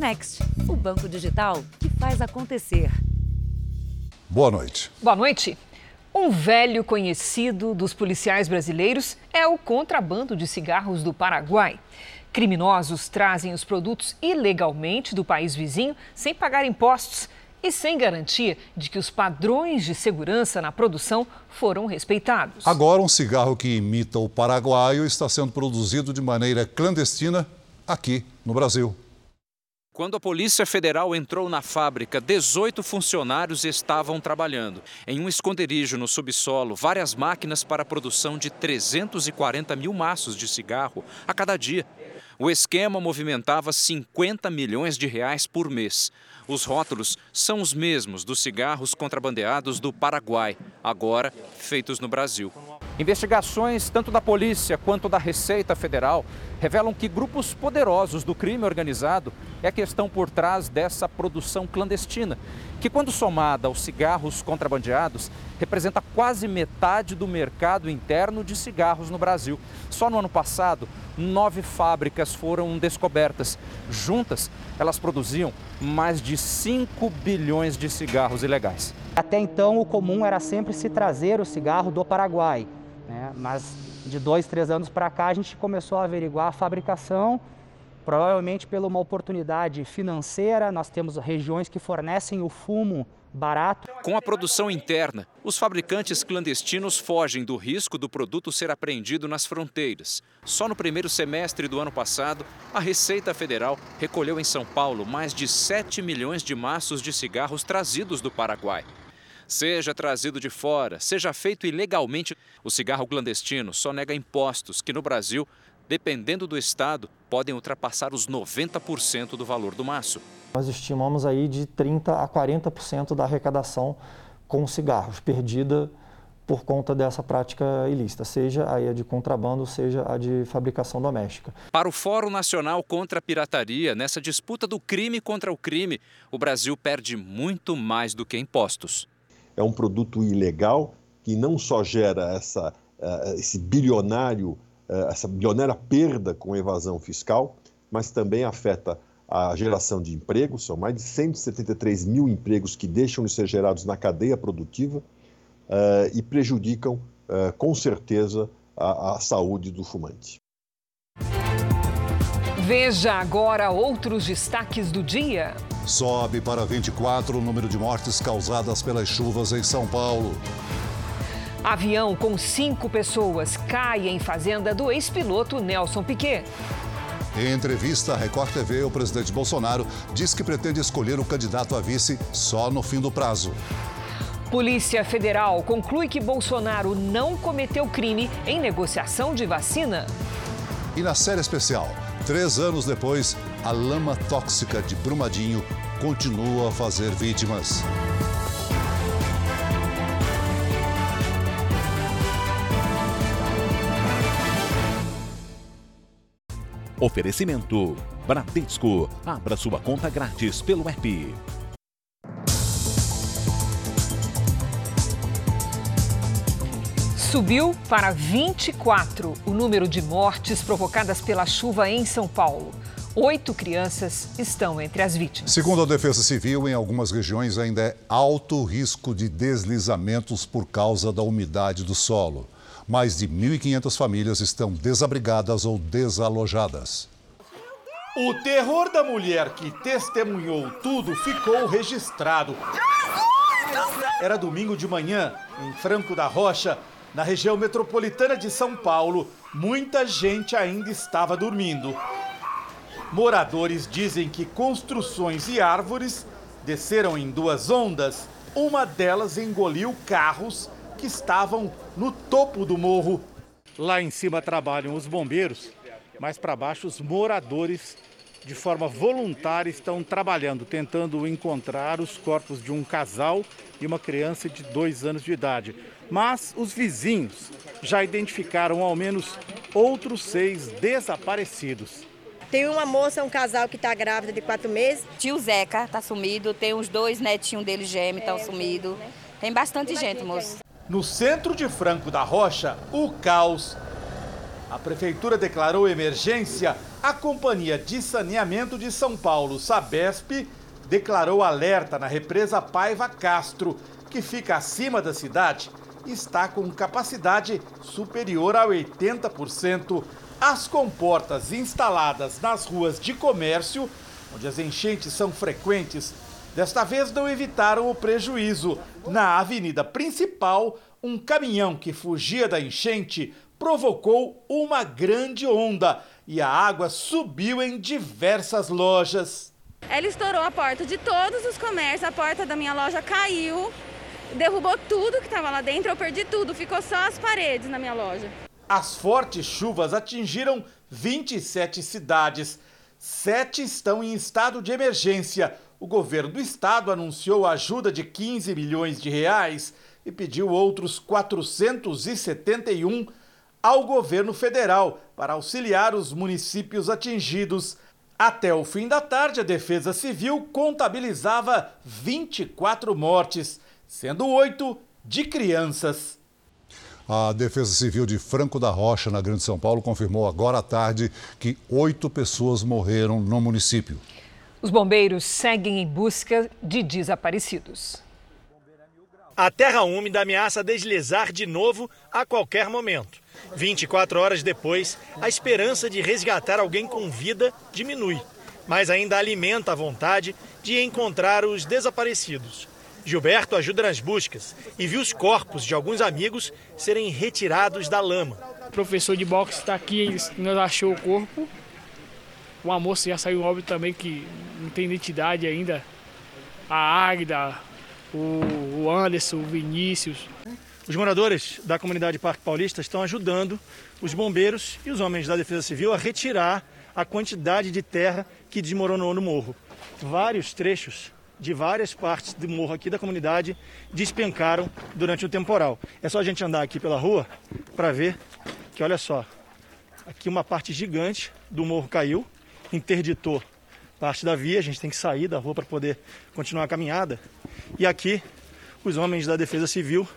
Next, o banco digital que faz acontecer. Boa noite. Boa noite. Um velho conhecido dos policiais brasileiros é o contrabando de cigarros do Paraguai. Criminosos trazem os produtos ilegalmente do país vizinho sem pagar impostos e sem garantia de que os padrões de segurança na produção foram respeitados. Agora, um cigarro que imita o paraguaio está sendo produzido de maneira clandestina aqui no Brasil. Quando a Polícia Federal entrou na fábrica, 18 funcionários estavam trabalhando. Em um esconderijo no subsolo, várias máquinas para a produção de 340 mil maços de cigarro a cada dia. O esquema movimentava 50 milhões de reais por mês. Os rótulos são os mesmos dos cigarros contrabandeados do Paraguai, agora feitos no Brasil. Investigações tanto da polícia quanto da Receita Federal revelam que grupos poderosos do crime organizado é a questão por trás dessa produção clandestina, que, quando somada aos cigarros contrabandeados, representa quase metade do mercado interno de cigarros no Brasil. Só no ano passado, nove fábricas foram descobertas. Juntas, elas produziam mais de 5 bilhões de cigarros ilegais. Até então, o comum era sempre se trazer o cigarro do Paraguai. Né? Mas de dois, três anos para cá, a gente começou a averiguar a fabricação, provavelmente pela uma oportunidade financeira. Nós temos regiões que fornecem o fumo barato. Com a produção interna, os fabricantes clandestinos fogem do risco do produto ser apreendido nas fronteiras. Só no primeiro semestre do ano passado, a Receita Federal recolheu em São Paulo mais de 7 milhões de maços de cigarros trazidos do Paraguai. Seja trazido de fora, seja feito ilegalmente, o cigarro clandestino só nega impostos que no Brasil, dependendo do estado, podem ultrapassar os 90% do valor do maço. Nós estimamos aí de 30 a 40% da arrecadação com cigarros perdida por conta dessa prática ilícita, seja a de contrabando, seja a de fabricação doméstica. Para o Fórum Nacional contra a Pirataria, nessa disputa do crime contra o crime, o Brasil perde muito mais do que impostos é um produto ilegal que não só gera essa, uh, esse bilionário, uh, essa bilionária perda com evasão fiscal, mas também afeta a geração de empregos. São mais de 173 mil empregos que deixam de ser gerados na cadeia produtiva uh, e prejudicam, com certeza, a, a saúde do fumante. Veja agora outros destaques do dia. Sobe para 24 o número de mortes causadas pelas chuvas em São Paulo. Avião com cinco pessoas cai em fazenda do ex-piloto Nelson Piquet. Em entrevista à Record TV, o presidente Bolsonaro diz que pretende escolher o candidato a vice só no fim do prazo. Polícia Federal conclui que Bolsonaro não cometeu crime em negociação de vacina. E na série especial, três anos depois, a lama tóxica de Brumadinho continua a fazer vítimas. Oferecimento: Bradesco. Abra sua conta grátis pelo app. Subiu para 24 o número de mortes provocadas pela chuva em São Paulo. Oito crianças estão entre as vítimas. Segundo a Defesa Civil, em algumas regiões ainda é alto risco de deslizamentos por causa da umidade do solo. Mais de 1.500 famílias estão desabrigadas ou desalojadas. O terror da mulher que testemunhou tudo ficou registrado. Era domingo de manhã, em Franco da Rocha, na região metropolitana de São Paulo. Muita gente ainda estava dormindo. Moradores dizem que construções e árvores desceram em duas ondas. Uma delas engoliu carros que estavam no topo do morro. Lá em cima trabalham os bombeiros, mais para baixo os moradores de forma voluntária estão trabalhando, tentando encontrar os corpos de um casal e uma criança de dois anos de idade. Mas os vizinhos já identificaram ao menos outros seis desaparecidos. Tem uma moça, um casal que está grávida de quatro meses. Tio Zeca está sumido, tem uns dois netinhos dele gêmeos estão é, sumidos. Tem bastante gente, moço. No centro de Franco da Rocha, o caos. A prefeitura declarou emergência A Companhia de Saneamento de São Paulo, Sabesp, declarou alerta na represa Paiva Castro, que fica acima da cidade e está com capacidade superior a 80%. As comportas instaladas nas ruas de comércio, onde as enchentes são frequentes, desta vez não evitaram o prejuízo. Na avenida principal, um caminhão que fugia da enchente provocou uma grande onda e a água subiu em diversas lojas. Ela estourou a porta de todos os comércios, a porta da minha loja caiu, derrubou tudo que estava lá dentro, eu perdi tudo, ficou só as paredes na minha loja. As fortes chuvas atingiram 27 cidades. Sete estão em estado de emergência. O governo do estado anunciou ajuda de 15 milhões de reais e pediu outros 471 ao governo federal para auxiliar os municípios atingidos. Até o fim da tarde, a Defesa Civil contabilizava 24 mortes, sendo oito de crianças. A Defesa Civil de Franco da Rocha, na Grande São Paulo, confirmou agora à tarde que oito pessoas morreram no município. Os bombeiros seguem em busca de desaparecidos. A terra úmida ameaça deslizar de novo a qualquer momento. 24 horas depois, a esperança de resgatar alguém com vida diminui, mas ainda alimenta a vontade de encontrar os desaparecidos. Gilberto ajuda nas buscas e viu os corpos de alguns amigos serem retirados da lama. O professor de boxe está aqui, nós achou o corpo. Uma moça já saiu óbvio também que não tem identidade ainda. A Águida, o Anderson, o Vinícius. Os moradores da comunidade Parque Paulista estão ajudando os bombeiros e os homens da Defesa Civil a retirar a quantidade de terra que desmoronou no morro. Vários trechos de várias partes do morro aqui da comunidade despencaram durante o temporal. É só a gente andar aqui pela rua para ver que, olha só, aqui uma parte gigante do morro caiu, interditou parte da via, a gente tem que sair da rua para poder continuar a caminhada. E aqui os homens da Defesa Civil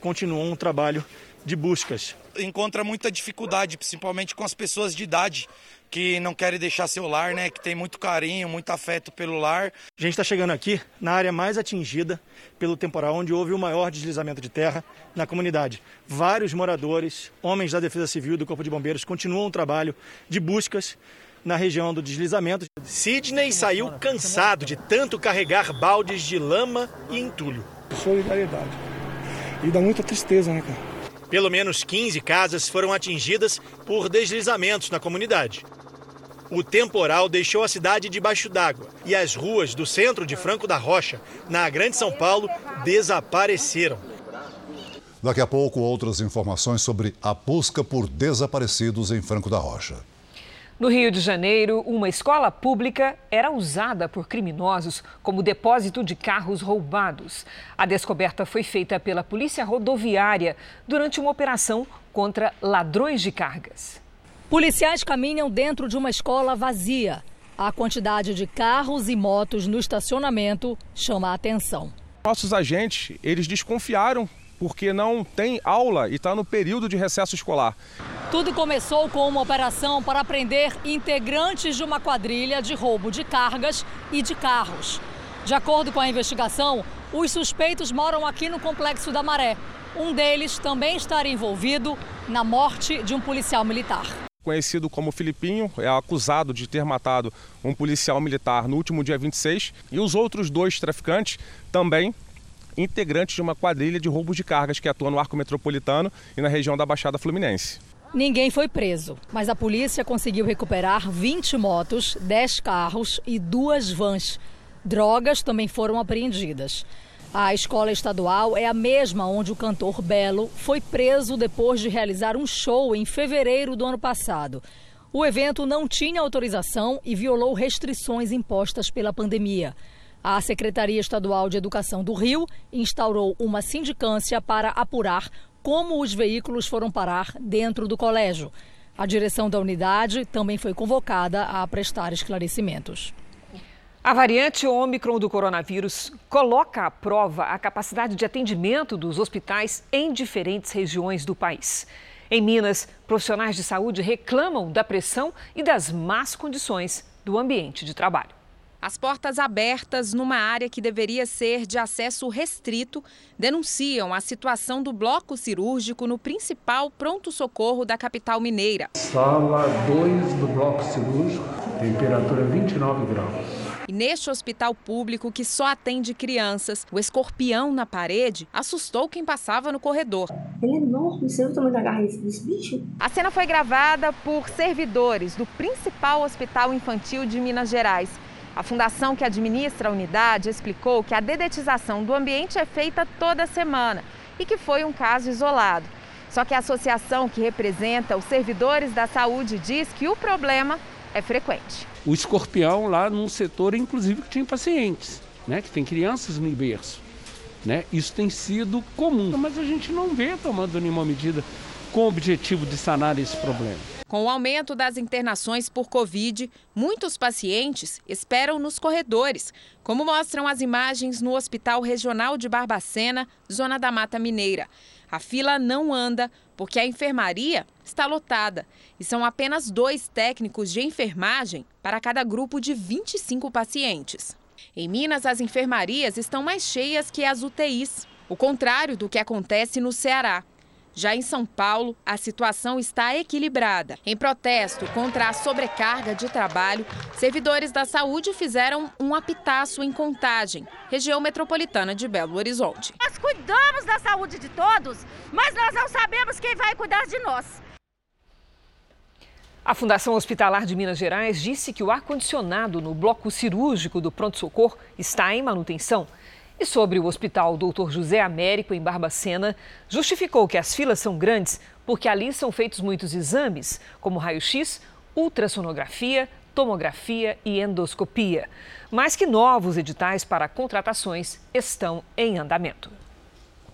continuam um trabalho de buscas. Encontra muita dificuldade, principalmente com as pessoas de idade que não querem deixar seu lar, né? Que tem muito carinho, muito afeto pelo lar. A gente está chegando aqui na área mais atingida pelo temporal, onde houve o maior deslizamento de terra na comunidade. Vários moradores, homens da Defesa Civil e do Corpo de Bombeiros continuam o trabalho de buscas na região do deslizamento. Sidney saiu cansado de tanto carregar baldes de lama e entulho. Solidariedade. E dá muita tristeza, né, cara? Pelo menos 15 casas foram atingidas por deslizamentos na comunidade. O temporal deixou a cidade debaixo d'água e as ruas do centro de Franco da Rocha, na Grande São Paulo, desapareceram. Daqui a pouco, outras informações sobre a busca por desaparecidos em Franco da Rocha. No Rio de Janeiro, uma escola pública era usada por criminosos como depósito de carros roubados. A descoberta foi feita pela Polícia Rodoviária durante uma operação contra ladrões de cargas. Policiais caminham dentro de uma escola vazia. A quantidade de carros e motos no estacionamento chama a atenção. Nossos agentes, eles desconfiaram porque não tem aula e está no período de recesso escolar. Tudo começou com uma operação para prender integrantes de uma quadrilha de roubo de cargas e de carros. De acordo com a investigação, os suspeitos moram aqui no Complexo da Maré. Um deles também estaria envolvido na morte de um policial militar. Conhecido como Filipinho, é acusado de ter matado um policial militar no último dia 26 e os outros dois traficantes também integrantes de uma quadrilha de roubos de cargas que atua no arco metropolitano e na região da Baixada Fluminense. Ninguém foi preso, mas a polícia conseguiu recuperar 20 motos, 10 carros e duas vans. Drogas também foram apreendidas. A escola estadual é a mesma onde o cantor Belo foi preso depois de realizar um show em fevereiro do ano passado. O evento não tinha autorização e violou restrições impostas pela pandemia. A Secretaria Estadual de Educação do Rio instaurou uma sindicância para apurar como os veículos foram parar dentro do colégio. A direção da unidade também foi convocada a prestar esclarecimentos. A variante Ômicron do coronavírus coloca à prova a capacidade de atendimento dos hospitais em diferentes regiões do país. Em Minas, profissionais de saúde reclamam da pressão e das más condições do ambiente de trabalho. As portas abertas numa área que deveria ser de acesso restrito denunciam a situação do bloco cirúrgico no principal pronto-socorro da capital mineira. Sala 2 do bloco cirúrgico, temperatura 29 graus. E neste hospital público que só atende crianças, o escorpião na parede assustou quem passava no corredor. Ele é enorme, você viu o tamanho da garra desse bicho? A cena foi gravada por servidores do principal hospital infantil de Minas Gerais. A fundação que administra a unidade explicou que a dedetização do ambiente é feita toda semana e que foi um caso isolado. Só que a associação que representa os servidores da saúde diz que o problema é frequente. O escorpião lá num setor, inclusive, que tinha pacientes, né, que tem crianças no berço. Né? Isso tem sido comum, mas a gente não vê tomando nenhuma medida com o objetivo de sanar esse problema. Com o aumento das internações por Covid, muitos pacientes esperam nos corredores, como mostram as imagens no Hospital Regional de Barbacena, zona da Mata Mineira. A fila não anda porque a enfermaria está lotada e são apenas dois técnicos de enfermagem para cada grupo de 25 pacientes. Em Minas, as enfermarias estão mais cheias que as UTIs, o contrário do que acontece no Ceará. Já em São Paulo, a situação está equilibrada. Em protesto contra a sobrecarga de trabalho, servidores da saúde fizeram um apitaço em Contagem, região metropolitana de Belo Horizonte. Nós cuidamos da saúde de todos, mas nós não sabemos quem vai cuidar de nós. A Fundação Hospitalar de Minas Gerais disse que o ar-condicionado no bloco cirúrgico do pronto-socorro está em manutenção e sobre o Hospital Doutor José Américo, em Barbacena, justificou que as filas são grandes porque ali são feitos muitos exames, como raio-x, ultrassonografia, tomografia e endoscopia, mas que novos editais para contratações estão em andamento.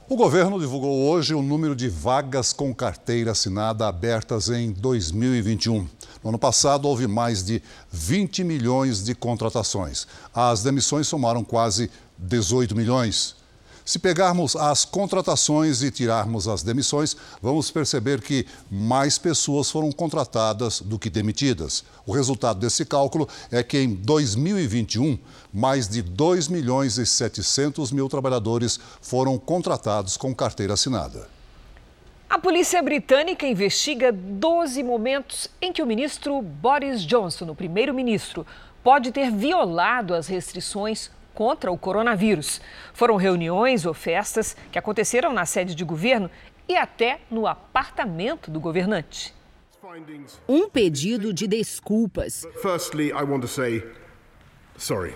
O governo divulgou hoje o número de vagas com carteira assinada abertas em 2021. No ano passado, houve mais de 20 milhões de contratações. As demissões somaram quase 18 milhões. Se pegarmos as contratações e tirarmos as demissões, vamos perceber que mais pessoas foram contratadas do que demitidas. O resultado desse cálculo é que em 2021, mais de 2 milhões e 700 mil trabalhadores foram contratados com carteira assinada. A polícia britânica investiga 12 momentos em que o ministro Boris Johnson, o primeiro-ministro, pode ter violado as restrições contra o coronavírus. Foram reuniões ou festas que aconteceram na sede de governo e até no apartamento do governante. Um pedido de desculpas. Firstly, I want to say sorry.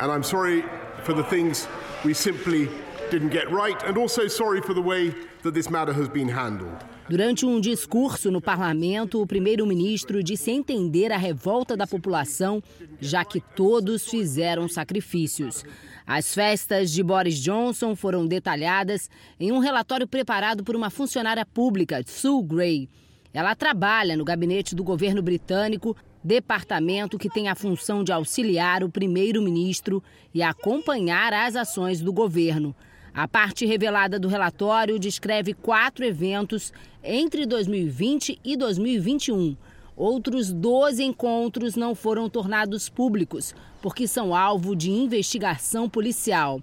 And I'm sorry for the things we simply didn't get right and also sorry for the way that this matter has been handled. Durante um discurso no parlamento, o primeiro-ministro disse entender a revolta da população, já que todos fizeram sacrifícios. As festas de Boris Johnson foram detalhadas em um relatório preparado por uma funcionária pública, Sue Gray. Ela trabalha no gabinete do governo britânico, departamento que tem a função de auxiliar o primeiro-ministro e acompanhar as ações do governo. A parte revelada do relatório descreve quatro eventos entre 2020 e 2021. Outros 12 encontros não foram tornados públicos, porque são alvo de investigação policial.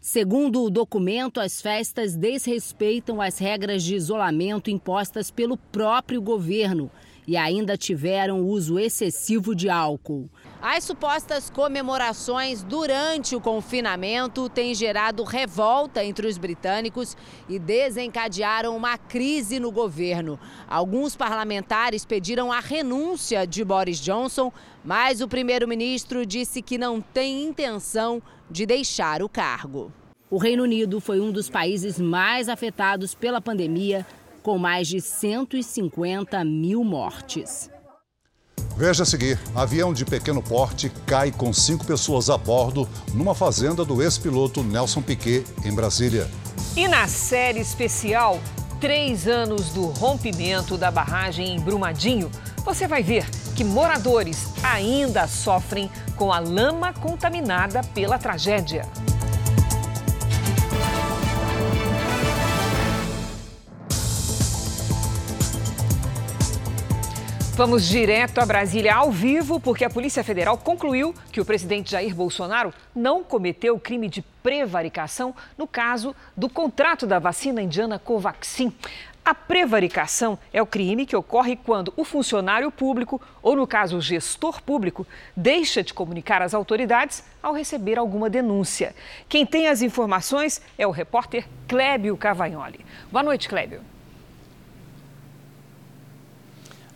Segundo o documento, as festas desrespeitam as regras de isolamento impostas pelo próprio governo e ainda tiveram uso excessivo de álcool. As supostas comemorações durante o confinamento têm gerado revolta entre os britânicos e desencadearam uma crise no governo. Alguns parlamentares pediram a renúncia de Boris Johnson, mas o primeiro-ministro disse que não tem intenção de deixar o cargo. O Reino Unido foi um dos países mais afetados pela pandemia com mais de 150 mil mortes. Veja a seguir: avião de pequeno porte cai com cinco pessoas a bordo numa fazenda do ex-piloto Nelson Piquet, em Brasília. E na série especial, três anos do rompimento da barragem em Brumadinho, você vai ver que moradores ainda sofrem com a lama contaminada pela tragédia. Vamos direto a Brasília ao vivo, porque a Polícia Federal concluiu que o presidente Jair Bolsonaro não cometeu crime de prevaricação no caso do contrato da vacina indiana Covaxin. A prevaricação é o crime que ocorre quando o funcionário público, ou no caso o gestor público, deixa de comunicar às autoridades ao receber alguma denúncia. Quem tem as informações é o repórter Clébio Cavagnoli. Boa noite, Clébio.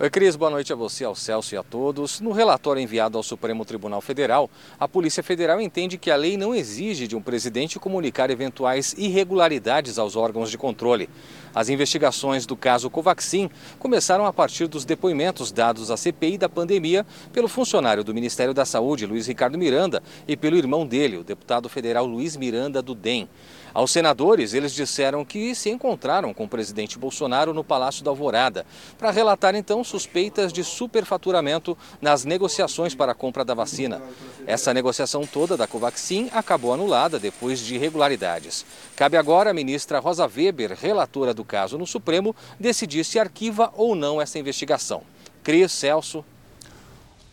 Oi, Cris, boa noite a você, ao Celso e a todos. No relatório enviado ao Supremo Tribunal Federal, a Polícia Federal entende que a lei não exige de um presidente comunicar eventuais irregularidades aos órgãos de controle. As investigações do caso Covaxin começaram a partir dos depoimentos dados à CPI da pandemia pelo funcionário do Ministério da Saúde, Luiz Ricardo Miranda, e pelo irmão dele, o deputado federal Luiz Miranda do DEM. Aos senadores, eles disseram que se encontraram com o presidente Bolsonaro no Palácio da Alvorada para relatar então suspeitas de superfaturamento nas negociações para a compra da vacina. Essa negociação toda da Covaxin acabou anulada depois de irregularidades. Cabe agora à ministra Rosa Weber, relatora do caso no Supremo, decidir se arquiva ou não essa investigação. Cris, Celso.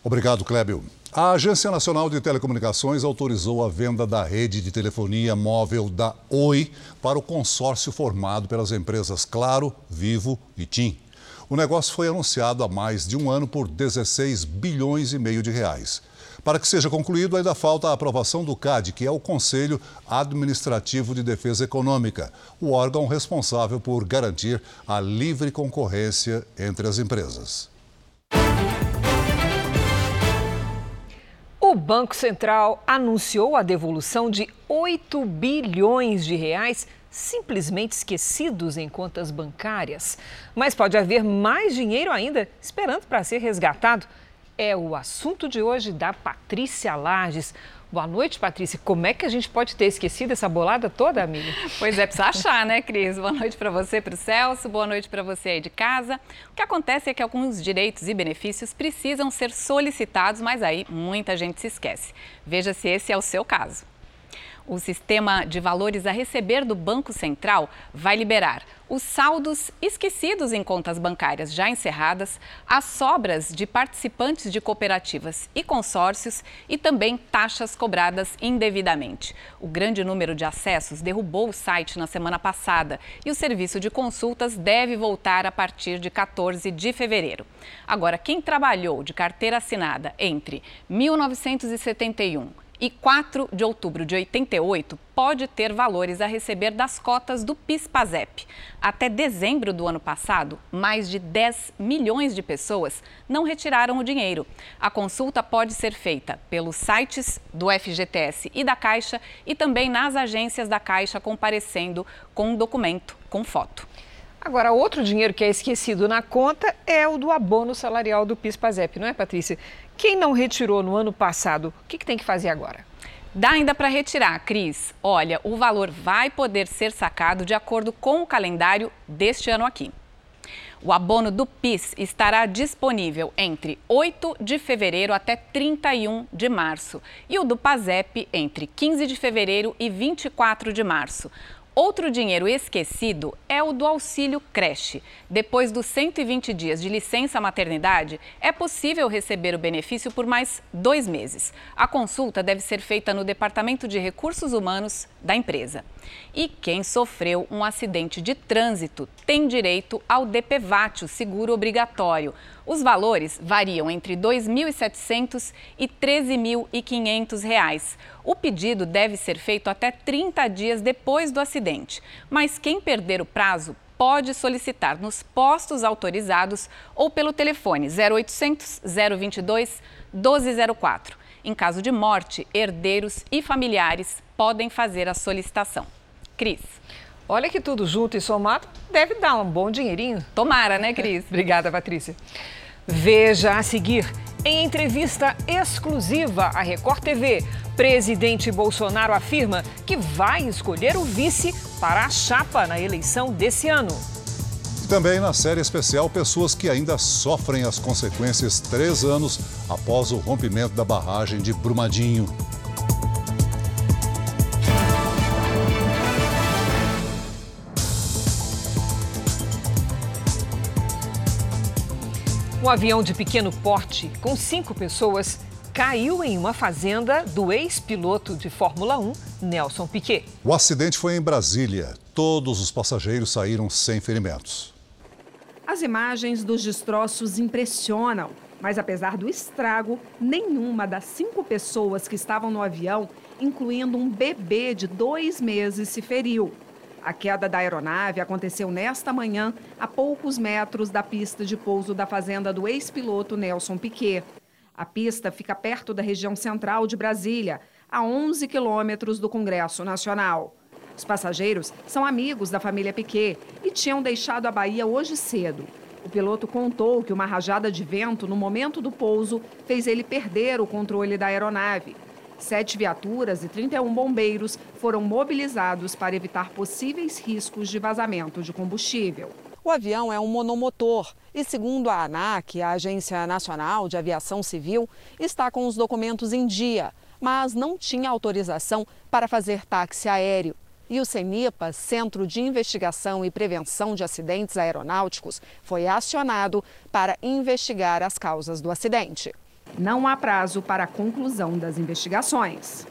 Obrigado, Clébio. A Agência Nacional de Telecomunicações autorizou a venda da rede de telefonia móvel da Oi para o consórcio formado pelas empresas Claro, Vivo e TIM. O negócio foi anunciado há mais de um ano por 16 bilhões e meio de reais. Para que seja concluído, ainda falta a aprovação do CAD, que é o Conselho Administrativo de Defesa Econômica, o órgão responsável por garantir a livre concorrência entre as empresas. O Banco Central anunciou a devolução de 8 bilhões de reais simplesmente esquecidos em contas bancárias. Mas pode haver mais dinheiro ainda esperando para ser resgatado. É o assunto de hoje da Patrícia Lages. Boa noite, Patrícia. Como é que a gente pode ter esquecido essa bolada toda, amiga? Pois é, precisa achar, né, Cris? Boa noite para você, para o Celso. Boa noite para você aí de casa. O que acontece é que alguns direitos e benefícios precisam ser solicitados, mas aí muita gente se esquece. Veja se esse é o seu caso. O sistema de valores a receber do Banco Central vai liberar os saldos esquecidos em contas bancárias já encerradas, as sobras de participantes de cooperativas e consórcios e também taxas cobradas indevidamente. O grande número de acessos derrubou o site na semana passada e o serviço de consultas deve voltar a partir de 14 de fevereiro. Agora, quem trabalhou de carteira assinada entre 1971 e 4 de outubro de 88 pode ter valores a receber das cotas do PIS/PASEP. Até dezembro do ano passado, mais de 10 milhões de pessoas não retiraram o dinheiro. A consulta pode ser feita pelos sites do FGTS e da Caixa e também nas agências da Caixa comparecendo com um documento com foto. Agora, outro dinheiro que é esquecido na conta é o do abono salarial do PIS/PASEP, não é, Patrícia? Quem não retirou no ano passado, o que, que tem que fazer agora? Dá ainda para retirar, Cris. Olha, o valor vai poder ser sacado de acordo com o calendário deste ano aqui. O abono do PIS estará disponível entre 8 de fevereiro até 31 de março e o do PASEP entre 15 de fevereiro e 24 de março. Outro dinheiro esquecido é o do auxílio creche. Depois dos 120 dias de licença maternidade, é possível receber o benefício por mais dois meses. A consulta deve ser feita no Departamento de Recursos Humanos da empresa. E quem sofreu um acidente de trânsito tem direito ao DPVAT, o seguro obrigatório. Os valores variam entre R$ 2.700 e R$ 13.500. O pedido deve ser feito até 30 dias depois do acidente, mas quem perder o prazo pode solicitar nos postos autorizados ou pelo telefone 0800 022 1204. Em caso de morte, herdeiros e familiares podem fazer a solicitação. Cris. Olha que tudo junto e somado deve dar um bom dinheirinho. Tomara, né, Cris? Obrigada, Patrícia. Veja a seguir. Em entrevista exclusiva à Record TV, presidente Bolsonaro afirma que vai escolher o vice para a chapa na eleição desse ano. Também na série especial, pessoas que ainda sofrem as consequências três anos após o rompimento da barragem de Brumadinho. Um avião de pequeno porte, com cinco pessoas, caiu em uma fazenda do ex-piloto de Fórmula 1, Nelson Piquet. O acidente foi em Brasília. Todos os passageiros saíram sem ferimentos. As imagens dos destroços impressionam, mas apesar do estrago, nenhuma das cinco pessoas que estavam no avião, incluindo um bebê de dois meses, se feriu. A queda da aeronave aconteceu nesta manhã, a poucos metros da pista de pouso da fazenda do ex-piloto Nelson Piquet. A pista fica perto da região central de Brasília, a 11 quilômetros do Congresso Nacional. Os passageiros são amigos da família Piquet e tinham deixado a Bahia hoje cedo. O piloto contou que uma rajada de vento no momento do pouso fez ele perder o controle da aeronave. Sete viaturas e 31 bombeiros foram mobilizados para evitar possíveis riscos de vazamento de combustível. O avião é um monomotor e, segundo a ANAC, a Agência Nacional de Aviação Civil, está com os documentos em dia, mas não tinha autorização para fazer táxi aéreo. E o CENIPA, Centro de Investigação e Prevenção de Acidentes Aeronáuticos, foi acionado para investigar as causas do acidente. Não há prazo para a conclusão das investigações.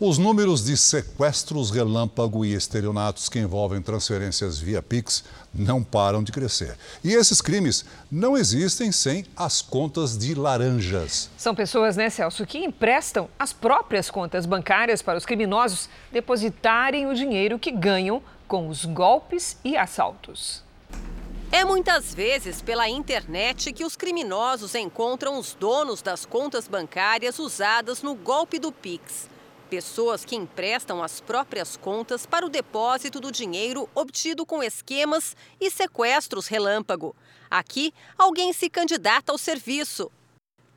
Os números de sequestros relâmpago e estelionatos que envolvem transferências via Pix não param de crescer. E esses crimes não existem sem as contas de laranjas. São pessoas, né, Celso, que emprestam as próprias contas bancárias para os criminosos depositarem o dinheiro que ganham com os golpes e assaltos. É muitas vezes pela internet que os criminosos encontram os donos das contas bancárias usadas no golpe do Pix. Pessoas que emprestam as próprias contas para o depósito do dinheiro obtido com esquemas e sequestros relâmpago. Aqui, alguém se candidata ao serviço.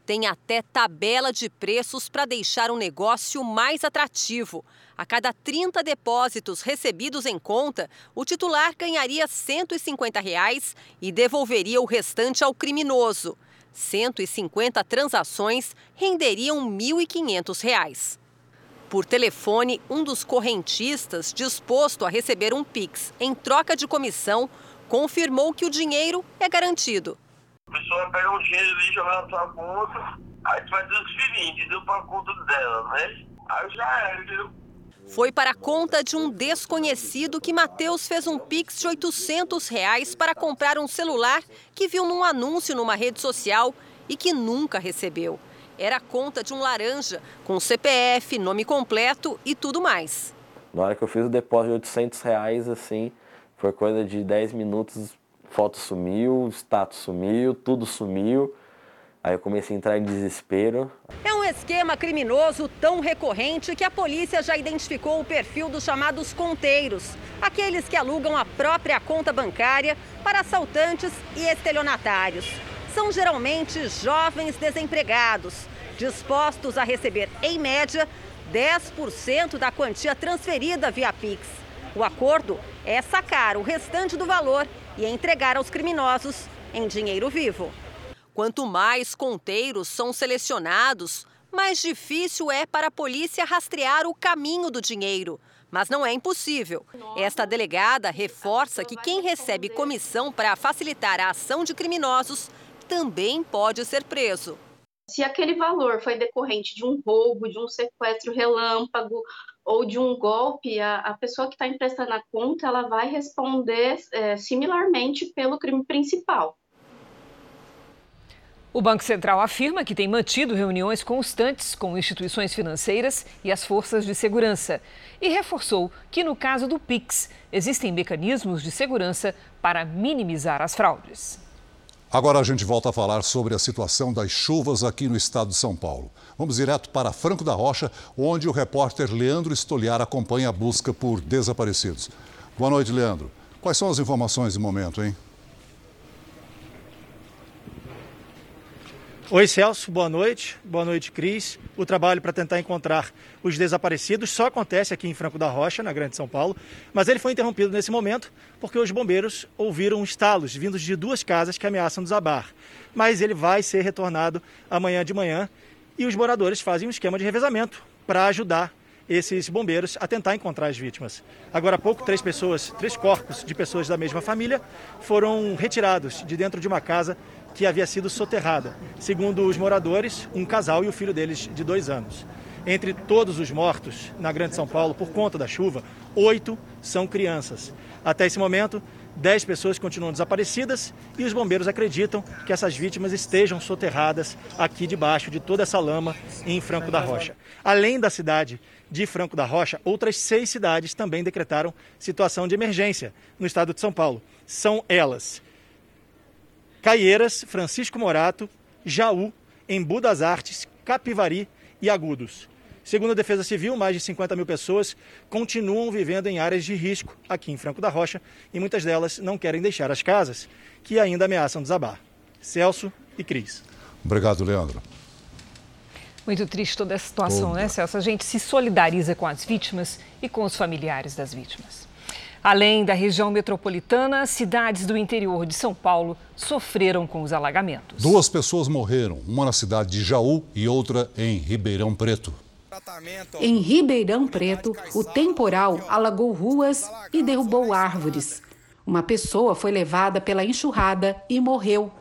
Tem até tabela de preços para deixar o negócio mais atrativo. A cada 30 depósitos recebidos em conta, o titular ganharia 150 reais e devolveria o restante ao criminoso. 150 transações renderiam 1.500 reais. Por telefone, um dos correntistas, disposto a receber um Pix em troca de comissão, confirmou que o dinheiro é garantido. A pessoa pega o dinheiro ali, joga na sua conta, aí tu vai transferir, entendeu? Para a conta dela, né? Aí já é, entendeu? Foi para a conta de um desconhecido que Matheus fez um pix de 800 reais para comprar um celular que viu num anúncio numa rede social e que nunca recebeu. Era a conta de um laranja, com CPF, nome completo e tudo mais. Na hora que eu fiz o depósito de 800 reais, assim, foi coisa de 10 minutos, foto sumiu, status sumiu, tudo sumiu. Aí eu comecei a entrar em desespero. É um esquema criminoso tão recorrente que a polícia já identificou o perfil dos chamados conteiros, aqueles que alugam a própria conta bancária para assaltantes e estelionatários. São geralmente jovens desempregados, dispostos a receber, em média, 10% da quantia transferida via Pix. O acordo é sacar o restante do valor e entregar aos criminosos em dinheiro vivo. Quanto mais conteiros são selecionados, mais difícil é para a polícia rastrear o caminho do dinheiro. Mas não é impossível. Esta delegada reforça que quem recebe comissão para facilitar a ação de criminosos também pode ser preso. Se aquele valor foi decorrente de um roubo, de um sequestro relâmpago ou de um golpe, a, a pessoa que está emprestando a conta ela vai responder é, similarmente pelo crime principal. O Banco Central afirma que tem mantido reuniões constantes com instituições financeiras e as forças de segurança e reforçou que, no caso do PIX, existem mecanismos de segurança para minimizar as fraudes. Agora a gente volta a falar sobre a situação das chuvas aqui no estado de São Paulo. Vamos direto para Franco da Rocha, onde o repórter Leandro Estoliar acompanha a busca por desaparecidos. Boa noite, Leandro. Quais são as informações de momento, hein? Oi, Celso, boa noite. Boa noite, Cris. O trabalho para tentar encontrar os desaparecidos só acontece aqui em Franco da Rocha, na Grande São Paulo, mas ele foi interrompido nesse momento porque os bombeiros ouviram estalos vindos de duas casas que ameaçam desabar. Mas ele vai ser retornado amanhã de manhã e os moradores fazem um esquema de revezamento para ajudar esses bombeiros a tentar encontrar as vítimas. Agora há pouco, três pessoas, três corpos de pessoas da mesma família foram retirados de dentro de uma casa que havia sido soterrada. Segundo os moradores, um casal e o filho deles de dois anos. Entre todos os mortos na Grande São Paulo por conta da chuva, oito são crianças. Até esse momento, dez pessoas continuam desaparecidas e os bombeiros acreditam que essas vítimas estejam soterradas aqui debaixo de toda essa lama em Franco da Rocha. Além da cidade de Franco da Rocha, outras seis cidades também decretaram situação de emergência no estado de São Paulo. São elas: Caieiras, Francisco Morato, Jaú, Embu das Artes, Capivari e Agudos. Segundo a Defesa Civil, mais de 50 mil pessoas continuam vivendo em áreas de risco aqui em Franco da Rocha e muitas delas não querem deixar as casas, que ainda ameaçam desabar. Celso e Cris. Obrigado, Leandro. Muito triste toda essa situação, toda. né, Celso? A gente se solidariza com as vítimas e com os familiares das vítimas. Além da região metropolitana, cidades do interior de São Paulo sofreram com os alagamentos. Duas pessoas morreram, uma na cidade de Jaú e outra em Ribeirão Preto. Em Ribeirão Preto, o temporal alagou ruas e derrubou árvores. Uma pessoa foi levada pela enxurrada e morreu.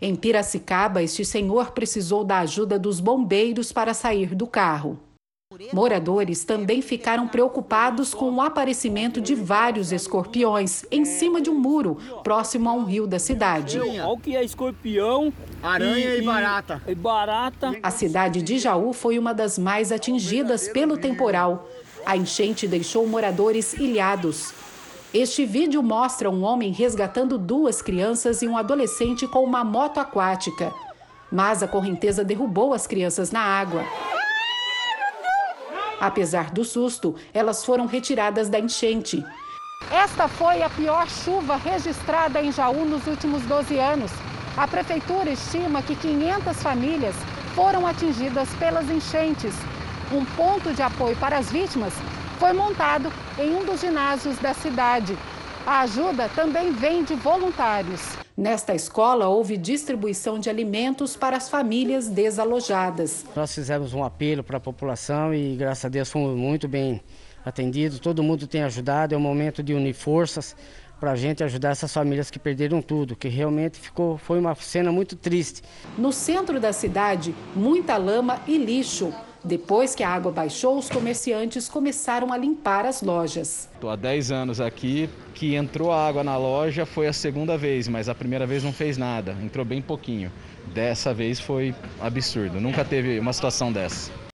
Em Piracicaba, este senhor precisou da ajuda dos bombeiros para sair do carro. Moradores também ficaram preocupados com o aparecimento de vários escorpiões em cima de um muro próximo a um rio da cidade. Olha o que é escorpião, aranha e, e, barata. e barata. A cidade de Jaú foi uma das mais atingidas pelo temporal. A enchente deixou moradores ilhados. Este vídeo mostra um homem resgatando duas crianças e um adolescente com uma moto aquática. Mas a correnteza derrubou as crianças na água. Apesar do susto, elas foram retiradas da enchente. Esta foi a pior chuva registrada em Jaú nos últimos 12 anos. A prefeitura estima que 500 famílias foram atingidas pelas enchentes. Um ponto de apoio para as vítimas foi montado em um dos ginásios da cidade. A ajuda também vem de voluntários. Nesta escola, houve distribuição de alimentos para as famílias desalojadas. Nós fizemos um apelo para a população e, graças a Deus, fomos muito bem atendidos. Todo mundo tem ajudado. É um momento de unir forças para a gente ajudar essas famílias que perderam tudo, que realmente ficou, foi uma cena muito triste. No centro da cidade, muita lama e lixo. Depois que a água baixou, os comerciantes começaram a limpar as lojas. Estou há 10 anos aqui, que entrou água na loja foi a segunda vez, mas a primeira vez não fez nada, entrou bem pouquinho. Dessa vez foi absurdo, nunca teve uma situação dessa.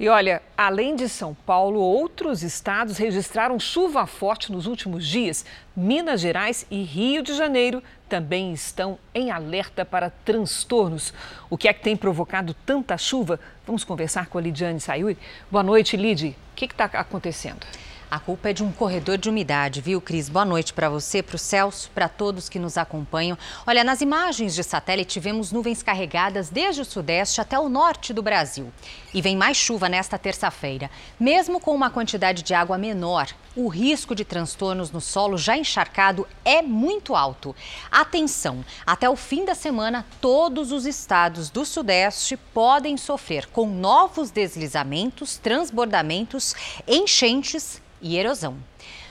E olha, além de São Paulo, outros estados registraram chuva forte nos últimos dias. Minas Gerais e Rio de Janeiro também estão em alerta para transtornos. O que é que tem provocado tanta chuva? Vamos conversar com a Lidiane Sayuri. Boa noite, Lid. O que está acontecendo? A culpa é de um corredor de umidade, viu, Cris? Boa noite para você, para o Celso, para todos que nos acompanham. Olha, nas imagens de satélite vemos nuvens carregadas desde o sudeste até o norte do Brasil. E vem mais chuva nesta terça-feira. Mesmo com uma quantidade de água menor, o risco de transtornos no solo já encharcado é muito alto. Atenção! Até o fim da semana, todos os estados do Sudeste podem sofrer com novos deslizamentos, transbordamentos, enchentes e erosão.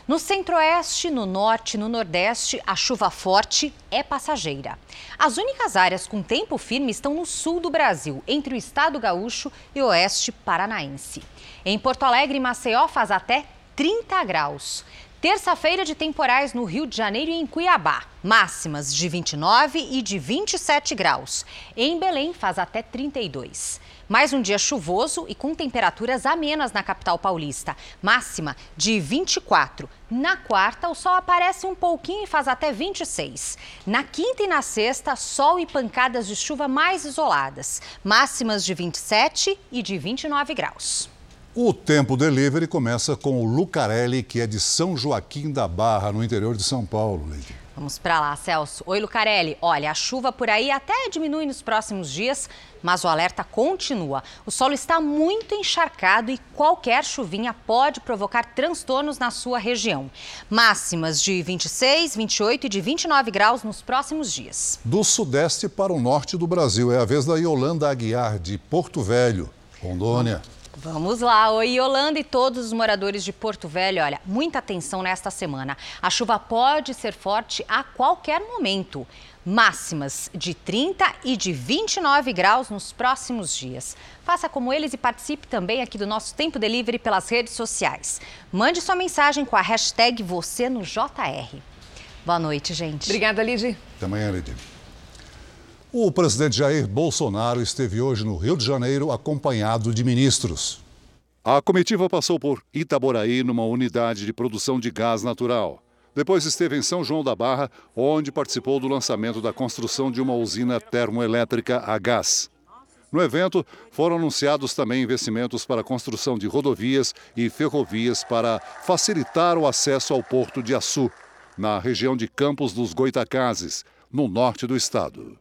No centro-oeste, no norte e no nordeste, a chuva forte é passageira. As únicas áreas com tempo firme estão no sul do Brasil, entre o estado gaúcho e o oeste paranaense. Em Porto Alegre Maceió faz até 30 graus. Terça-feira de temporais no Rio de Janeiro e em Cuiabá. Máximas de 29 e de 27 graus. Em Belém faz até 32. Mais um dia chuvoso e com temperaturas amenas na capital paulista. Máxima de 24. Na quarta, o sol aparece um pouquinho e faz até 26. Na quinta e na sexta, sol e pancadas de chuva mais isoladas. Máximas de 27 e de 29 graus. O Tempo Delivery começa com o Lucarelli, que é de São Joaquim da Barra, no interior de São Paulo. Lady. Vamos para lá, Celso. Oi, Lucarelli. Olha, a chuva por aí até diminui nos próximos dias, mas o alerta continua. O solo está muito encharcado e qualquer chuvinha pode provocar transtornos na sua região. Máximas de 26, 28 e de 29 graus nos próximos dias. Do sudeste para o norte do Brasil. É a vez da Yolanda Aguiar, de Porto Velho, Rondônia. Vamos lá, oi Yolanda e todos os moradores de Porto Velho, olha, muita atenção nesta semana. A chuva pode ser forte a qualquer momento. Máximas de 30 e de 29 graus nos próximos dias. Faça como eles e participe também aqui do nosso Tempo Delivery pelas redes sociais. Mande sua mensagem com a hashtag você no JR. Boa noite, gente. Obrigada, Lidy. Até amanhã, Lidy. O presidente Jair Bolsonaro esteve hoje no Rio de Janeiro acompanhado de ministros. A comitiva passou por Itaboraí, numa unidade de produção de gás natural. Depois esteve em São João da Barra, onde participou do lançamento da construção de uma usina termoelétrica a gás. No evento, foram anunciados também investimentos para a construção de rodovias e ferrovias para facilitar o acesso ao porto de Açu, na região de Campos dos Goitacazes, no norte do estado.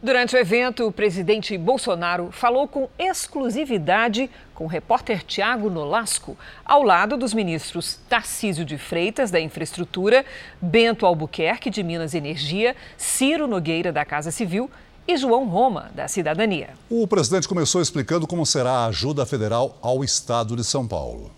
Durante o evento, o presidente Bolsonaro falou com exclusividade com o repórter Tiago Nolasco, ao lado dos ministros Tarcísio de Freitas, da Infraestrutura, Bento Albuquerque, de Minas e Energia, Ciro Nogueira, da Casa Civil e João Roma, da Cidadania. O presidente começou explicando como será a ajuda federal ao estado de São Paulo.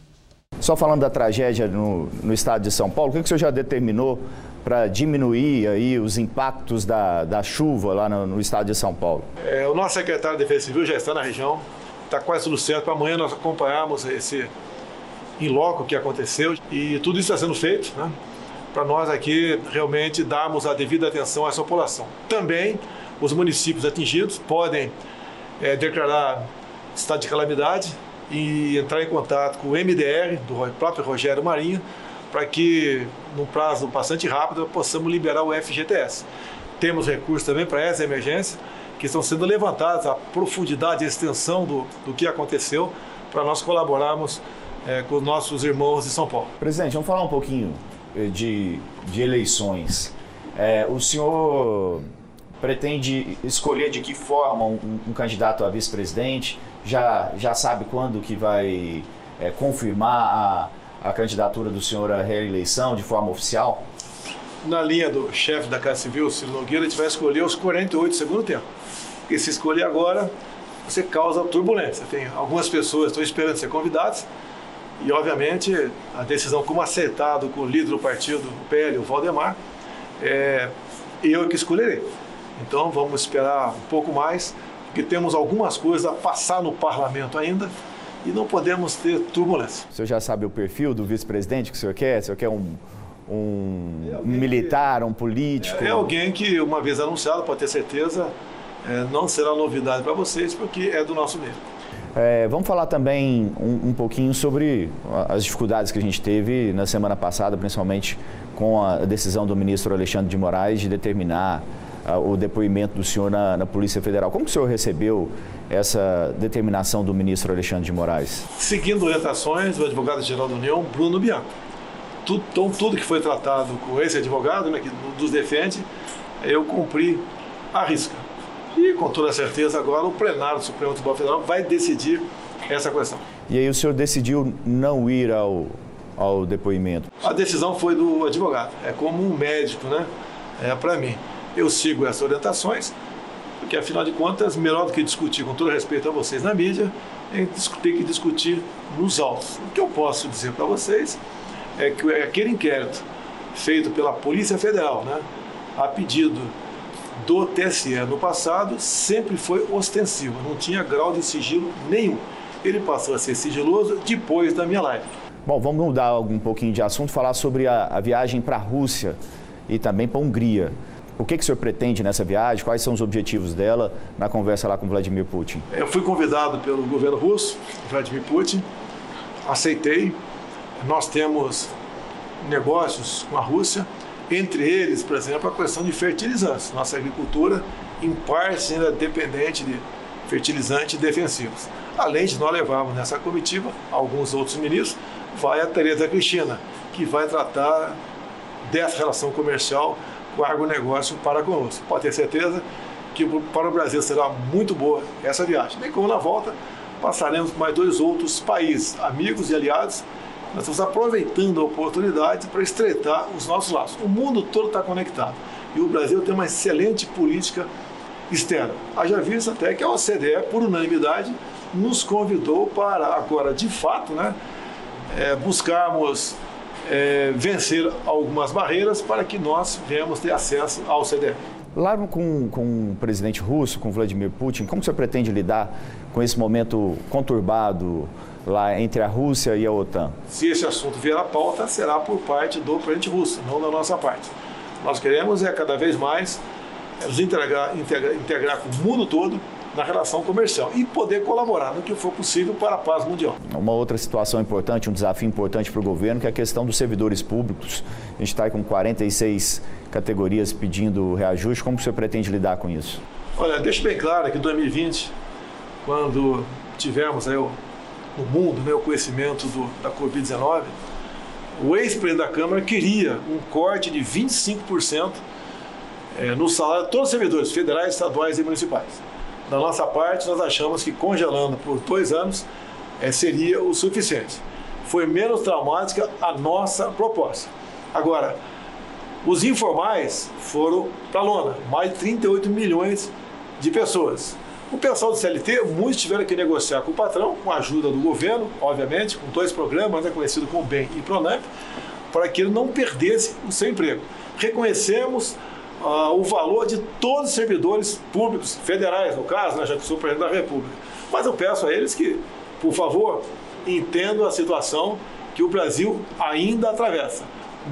Só falando da tragédia no, no estado de São Paulo, o que, que o senhor já determinou para diminuir aí os impactos da, da chuva lá no, no estado de São Paulo? É, o nosso secretário de Defesa Civil já está na região, está quase tudo certo para amanhã nós acompanharmos esse em loco que aconteceu e tudo isso está sendo feito, né? Para nós aqui realmente darmos a devida atenção a essa população. Também os municípios atingidos podem é, declarar estado de calamidade e entrar em contato com o MDR, do próprio Rogério Marinho, para que, num prazo bastante rápido, possamos liberar o FGTS. Temos recursos também para essa emergência, que estão sendo levantados, a profundidade e extensão do, do que aconteceu, para nós colaborarmos é, com os nossos irmãos de São Paulo. Presidente, vamos falar um pouquinho eh, de, de eleições. É, o senhor pretende escolher de que forma um, um candidato a vice-presidente? Já, já sabe quando que vai é, confirmar a, a candidatura do senhor à reeleição de forma oficial? Na linha do chefe da Casa Civil, Ciro Nogueira, gente vai escolher os 48 do segundo tempo. Porque se escolher agora, você causa turbulência. Tem algumas pessoas que estão esperando ser convidadas e, obviamente, a decisão, como acertado com o líder do partido, o PL, o Valdemar, é eu que escolherei. Então vamos esperar um pouco mais, porque temos algumas coisas a passar no parlamento ainda e não podemos ter turbulência. O senhor já sabe o perfil do vice-presidente que o senhor quer? O senhor quer um, um, um militar, um político? É, é, alguém que, uma vez anunciado, pode ter certeza, é, não será novidade para vocês, porque é do nosso meio. É, vamos falar também um, um, pouquinho sobre as dificuldades que a gente teve na semana passada, principalmente com a decisão do ministro Alexandre de Moraes de determinar o depoimento do senhor na, na, Polícia Federal. Como o senhor recebeu essa determinação do ministro Alexandre de Moraes? Seguindo orientações do advogado-geral da União, Bruno Bianco. Tudo, então, tudo que foi tratado com esse advogado, né, que nos defende, eu cumpri a risca. E com toda certeza agora o plenário do Supremo Tribunal Federal vai decidir essa questão. E aí o senhor decidiu não ir ao, ao depoimento? A decisão foi do advogado. É como um médico, né? É para mim eu sigo essas orientações, porque afinal de contas, melhor do que discutir com todo respeito a vocês na mídia, é ter que discutir nos autos. O que eu posso dizer para vocês é que aquele inquérito feito pela Polícia Federal, né, a pedido do TSE no passado, sempre foi ostensivo, não tinha grau de sigilo nenhum. Ele passou a ser sigiloso depois da minha live. Bom, vamos mudar um pouquinho de assunto, falar sobre a, a viagem para a Rússia e também para a Hungria. O que, que o senhor pretende nessa viagem? Quais são os objetivos dela na conversa lá com Vladimir Putin? Eu fui convidado pelo governo russo, Vladimir Putin, aceitei. Nós temos negócios com a Rússia, entre eles, por exemplo, a questão de fertilizantes. Nossa agricultura, em parte, ainda é dependente de fertilizantes defensivos. Além de nós levarmos nessa comitiva alguns outros ministros, vai a Tereza Cristina, que vai tratar dessa relação comercial o agronegócio para conosco. Pode ter certeza que para o Brasil será muito boa essa viagem. Bem como na volta passaremos por mais dois outros países, amigos e aliados. Nós estamos aproveitando a oportunidade para estreitar os nossos laços. O mundo todo está conectado e o Brasil tem uma excelente política externa. Haja visto até que a OCDE, por unanimidade, nos convidou para agora, de fato, né, é, buscarmos é, vencer algumas barreiras para que nós venhamos ter acesso ao CDE. Lá com, com o presidente russo, com Vladimir Putin, como você pretende lidar com esse momento conturbado lá entre a Rússia e a OTAN? Se esse assunto vier à pauta, será por parte do presidente russo, não da nossa parte. Nós queremos é cada vez mais nos integrar, integrar, integrar com o mundo todo na relação comercial e poder colaborar no que for possível para a paz mundial. Uma outra situação importante, um desafio importante para o governo, que é a questão dos servidores públicos. A gente está com 46 categorias pedindo reajuste. Como você pretende lidar com isso? Olha, deixo bem claro que em 2020, quando tivemos aí o, no mundo né, o conhecimento do, da Covid-19, o ex-presidente da Câmara queria um corte de 25% é, no salário de todos os servidores federais, estaduais e municipais. Da nossa parte, nós achamos que congelando por dois anos é, seria o suficiente. Foi menos traumática a nossa proposta. Agora, os informais foram para a lona, mais de 38 milhões de pessoas. O pessoal do CLT, muitos tiveram que negociar com o patrão, com a ajuda do governo, obviamente, com dois programas, né, conhecido como BEM e PRONAMP, para que ele não perdesse o seu emprego. Reconhecemos o valor de todos os servidores públicos, federais, no caso, né, já que sou presidente da República. Mas eu peço a eles que, por favor, entendam a situação que o Brasil ainda atravessa.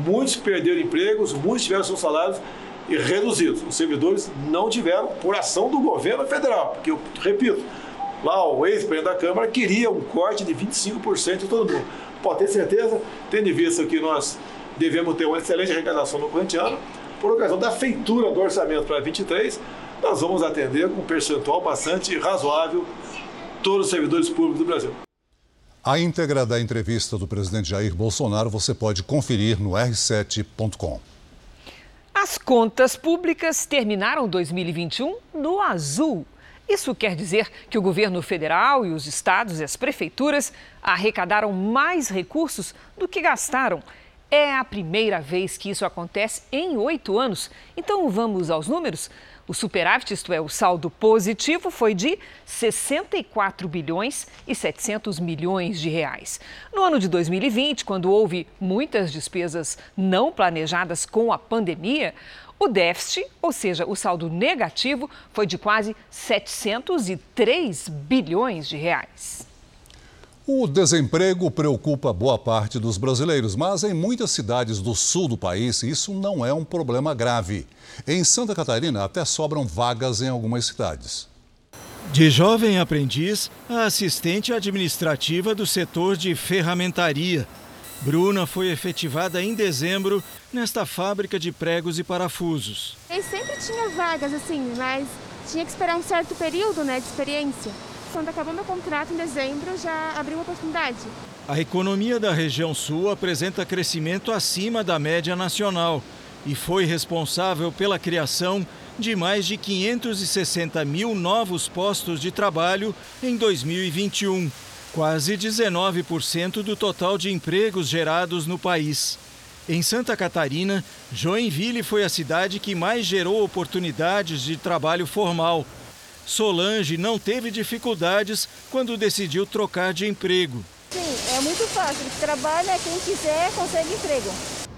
Muitos perderam empregos, muitos tiveram seus salários reduzidos. Os servidores não tiveram por ação do governo federal, porque eu repito, lá o ex-presidente da Câmara queria um corte de 25% de todo mundo. Pode ter certeza, tendo em vista que nós devemos ter uma excelente arrecadação no corrente ano, por ocasião da feitura do orçamento para 23, nós vamos atender com um percentual bastante razoável todos os servidores públicos do Brasil. A íntegra da entrevista do presidente Jair Bolsonaro você pode conferir no r7.com. As contas públicas terminaram 2021 no azul. Isso quer dizer que o governo federal e os estados e as prefeituras arrecadaram mais recursos do que gastaram é a primeira vez que isso acontece em oito anos. Então vamos aos números? O superávit, isto é, o saldo positivo, foi de 64 bilhões e 700 milhões de reais. No ano de 2020, quando houve muitas despesas não planejadas com a pandemia, o déficit, ou seja, o saldo negativo, foi de quase 703 bilhões de reais. O desemprego preocupa boa parte dos brasileiros, mas em muitas cidades do sul do país isso não é um problema grave. Em Santa Catarina até sobram vagas em algumas cidades. De jovem aprendiz a assistente administrativa do setor de ferramentaria. Bruna foi efetivada em dezembro nesta fábrica de pregos e parafusos. Eu sempre tinha vagas assim, mas tinha que esperar um certo período né, de experiência. Quando acabou meu contrato em dezembro, já abriu uma oportunidade. A economia da região sul apresenta crescimento acima da média nacional e foi responsável pela criação de mais de 560 mil novos postos de trabalho em 2021, quase 19% do total de empregos gerados no país. Em Santa Catarina, Joinville foi a cidade que mais gerou oportunidades de trabalho formal Solange não teve dificuldades quando decidiu trocar de emprego. Sim, é muito fácil. Trabalha quem quiser, consegue emprego.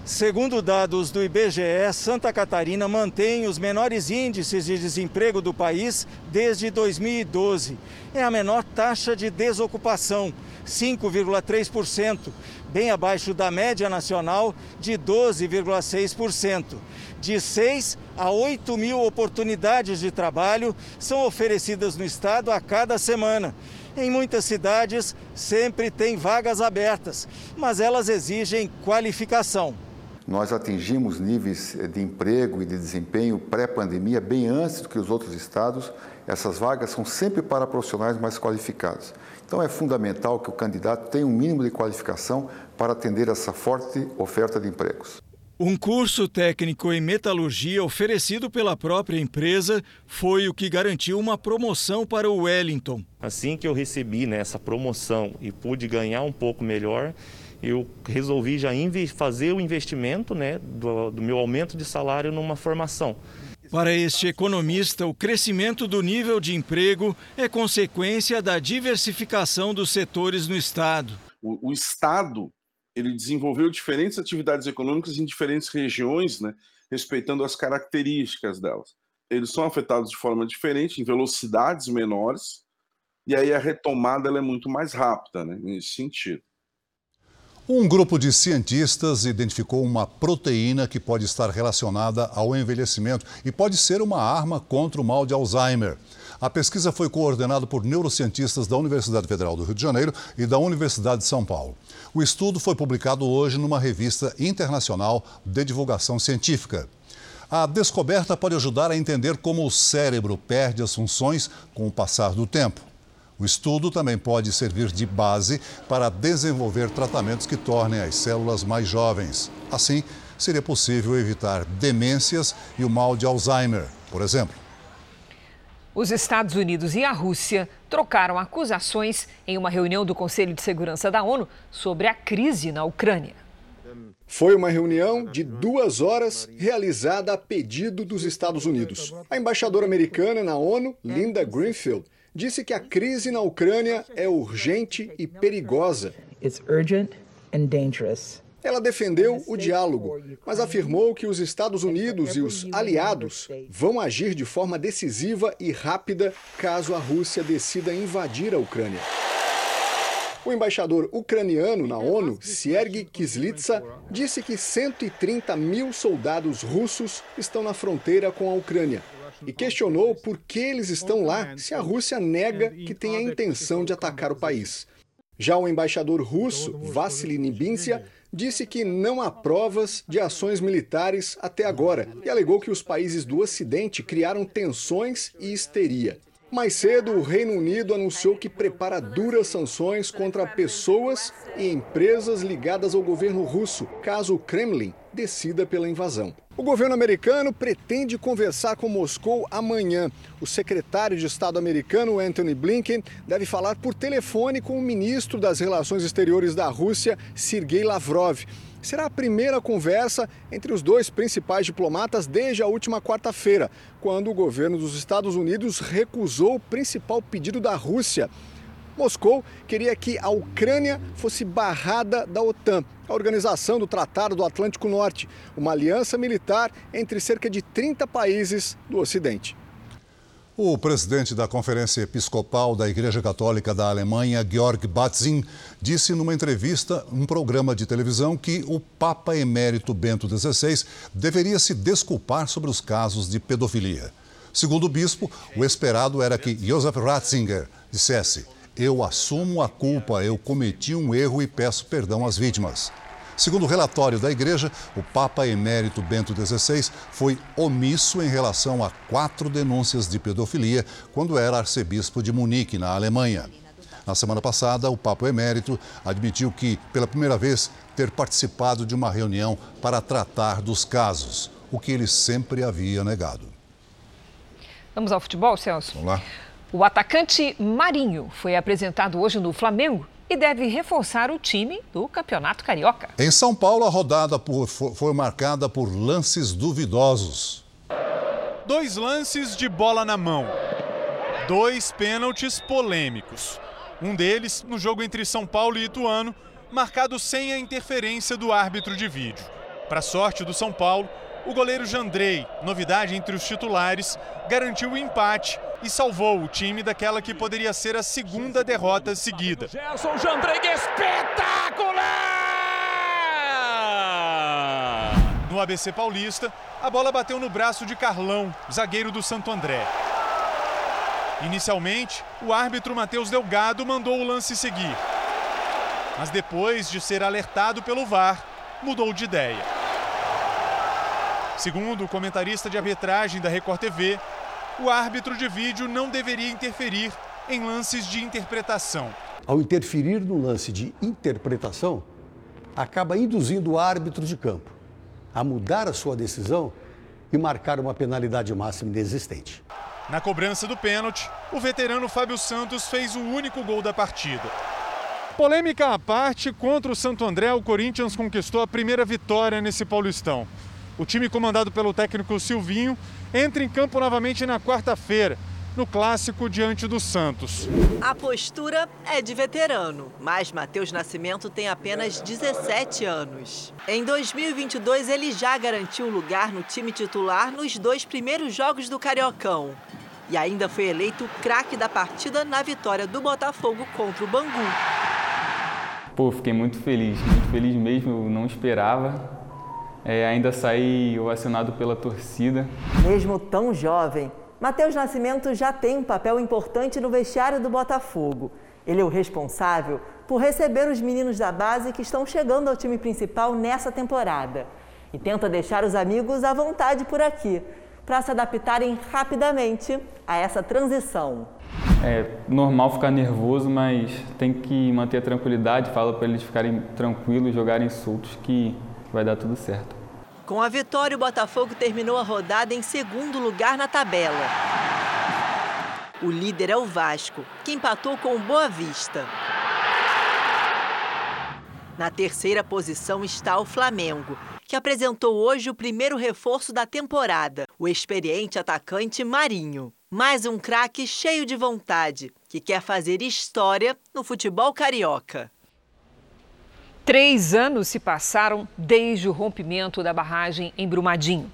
Segundo dados do IBGE, Santa Catarina mantém os menores índices de desemprego do país desde 2012. É a menor taxa de desocupação, 5,3%, bem abaixo da média nacional de 12,6%. De 6 a 8 mil oportunidades de trabalho são oferecidas no estado a cada semana. Em muitas cidades, sempre tem vagas abertas, mas elas exigem qualificação. Nós atingimos níveis de emprego e de desempenho pré-pandemia bem antes do que os outros estados. Essas vagas são sempre para profissionais mais qualificados. Então é fundamental que o candidato tenha um mínimo de qualificação para atender essa forte oferta de empregos. Um curso técnico em metalurgia oferecido pela própria empresa foi o que garantiu uma promoção para o Wellington. Assim que eu recebi né, essa promoção e pude ganhar um pouco melhor, eu resolvi já fazer o investimento né, do, do meu aumento de salário numa formação. Para este economista, o crescimento do nível de emprego é consequência da diversificação dos setores no Estado. O, o Estado ele desenvolveu diferentes atividades econômicas em diferentes regiões, né, respeitando as características delas. Eles são afetados de forma diferente, em velocidades menores, e aí a retomada é muito mais rápida né, nesse sentido. Um grupo de cientistas identificou uma proteína que pode estar relacionada ao envelhecimento e pode ser uma arma contra o mal de Alzheimer. A pesquisa foi coordenada por neurocientistas da Universidade Federal do Rio de Janeiro e da Universidade de São Paulo. O estudo foi publicado hoje numa revista internacional de divulgação científica. A descoberta pode ajudar a entender como o cérebro perde as funções com o passar do tempo. O estudo também pode servir de base para desenvolver tratamentos que tornem as células mais jovens. Assim, seria possível evitar demências e o mal de Alzheimer, por exemplo. Os Estados Unidos e a Rússia trocaram acusações em uma reunião do Conselho de Segurança da ONU sobre a crise na Ucrânia. Foi uma reunião de duas horas realizada a pedido dos Estados Unidos. A embaixadora americana na ONU, Linda Greenfield, disse que a crise na Ucrânia é urgente e perigosa. Ela defendeu o diálogo, mas afirmou que os Estados Unidos e os aliados vão agir de forma decisiva e rápida caso a Rússia decida invadir a Ucrânia. O embaixador ucraniano na ONU, Sergei Kislitsa, disse que 130 mil soldados russos estão na fronteira com a Ucrânia e questionou por que eles estão lá se a Rússia nega que tem a intenção de atacar o país. Já o embaixador russo, Vassily Nibinsia, disse que não há provas de ações militares até agora e alegou que os países do Ocidente criaram tensões e histeria. Mais cedo, o Reino Unido anunciou que prepara duras sanções contra pessoas e empresas ligadas ao governo russo, caso o Kremlin decida pela invasão. O governo americano pretende conversar com Moscou amanhã. O secretário de Estado americano, Anthony Blinken, deve falar por telefone com o ministro das Relações Exteriores da Rússia, Sergei Lavrov será a primeira conversa entre os dois principais diplomatas desde a última quarta-feira, quando o governo dos Estados Unidos recusou o principal pedido da Rússia. Moscou queria que a Ucrânia fosse barrada da OTAN, a organização do Tratado do Atlântico Norte, uma aliança militar entre cerca de 30 países do Ocidente. O presidente da Conferência Episcopal da Igreja Católica da Alemanha, Georg Batzin, disse numa entrevista, um programa de televisão, que o Papa Emérito Bento XVI deveria se desculpar sobre os casos de pedofilia. Segundo o bispo, o esperado era que Josef Ratzinger dissesse: Eu assumo a culpa, eu cometi um erro e peço perdão às vítimas. Segundo o relatório da Igreja, o Papa Emérito Bento XVI foi omisso em relação a quatro denúncias de pedofilia quando era arcebispo de Munique, na Alemanha. Na semana passada, o Papa Emérito admitiu que, pela primeira vez, ter participado de uma reunião para tratar dos casos, o que ele sempre havia negado. Vamos ao futebol, Celso? Vamos lá. O atacante Marinho foi apresentado hoje no Flamengo e deve reforçar o time do Campeonato Carioca. Em São Paulo, a rodada por, foi marcada por lances duvidosos. Dois lances de bola na mão. Dois pênaltis polêmicos. Um deles no jogo entre São Paulo e Ituano, marcado sem a interferência do árbitro de vídeo. Para sorte do São Paulo, o goleiro Jandrei, novidade entre os titulares, garantiu o empate e salvou o time daquela que poderia ser a segunda derrota seguida. Gerson Jandrei, espetacular! No ABC Paulista, a bola bateu no braço de Carlão, zagueiro do Santo André. Inicialmente, o árbitro Matheus Delgado mandou o lance seguir. Mas depois de ser alertado pelo VAR, mudou de ideia. Segundo o comentarista de arbitragem da Record TV, o árbitro de vídeo não deveria interferir em lances de interpretação. Ao interferir no lance de interpretação, acaba induzindo o árbitro de campo a mudar a sua decisão e marcar uma penalidade máxima inexistente. Na cobrança do pênalti, o veterano Fábio Santos fez o único gol da partida. Polêmica à parte, contra o Santo André, o Corinthians conquistou a primeira vitória nesse Paulistão. O time comandado pelo técnico Silvinho entra em campo novamente na quarta-feira no clássico diante do Santos. A postura é de veterano, mas Matheus Nascimento tem apenas 17 anos. Em 2022, ele já garantiu lugar no time titular nos dois primeiros jogos do Cariocão. E ainda foi eleito craque da partida na vitória do Botafogo contra o Bangu. Pô, fiquei muito feliz, muito feliz mesmo, eu não esperava. É, ainda saí ovacionado pela torcida. Mesmo tão jovem, Matheus Nascimento já tem um papel importante no vestiário do Botafogo. Ele é o responsável por receber os meninos da base que estão chegando ao time principal nessa temporada. E tenta deixar os amigos à vontade por aqui, para se adaptarem rapidamente a essa transição. É normal ficar nervoso, mas tem que manter a tranquilidade. Fala para eles ficarem tranquilos, jogarem soltos, que vai dar tudo certo. Com a vitória, o Botafogo terminou a rodada em segundo lugar na tabela. O líder é o Vasco, que empatou com o Boa Vista. Na terceira posição está o Flamengo, que apresentou hoje o primeiro reforço da temporada, o experiente atacante Marinho. Mais um craque cheio de vontade, que quer fazer história no futebol carioca. Três anos se passaram desde o rompimento da barragem em Brumadinho.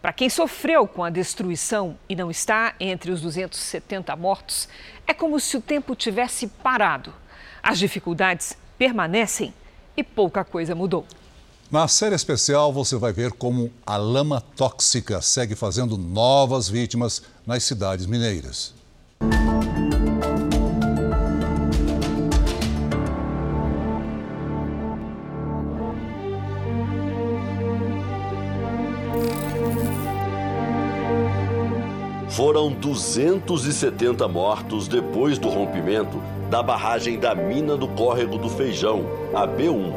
Para quem sofreu com a destruição e não está entre os 270 mortos, é como se o tempo tivesse parado. As dificuldades permanecem e pouca coisa mudou. Na série especial, você vai ver como a lama tóxica segue fazendo novas vítimas nas cidades mineiras. Foram 270 mortos depois do rompimento da barragem da mina do Córrego do Feijão, a B1.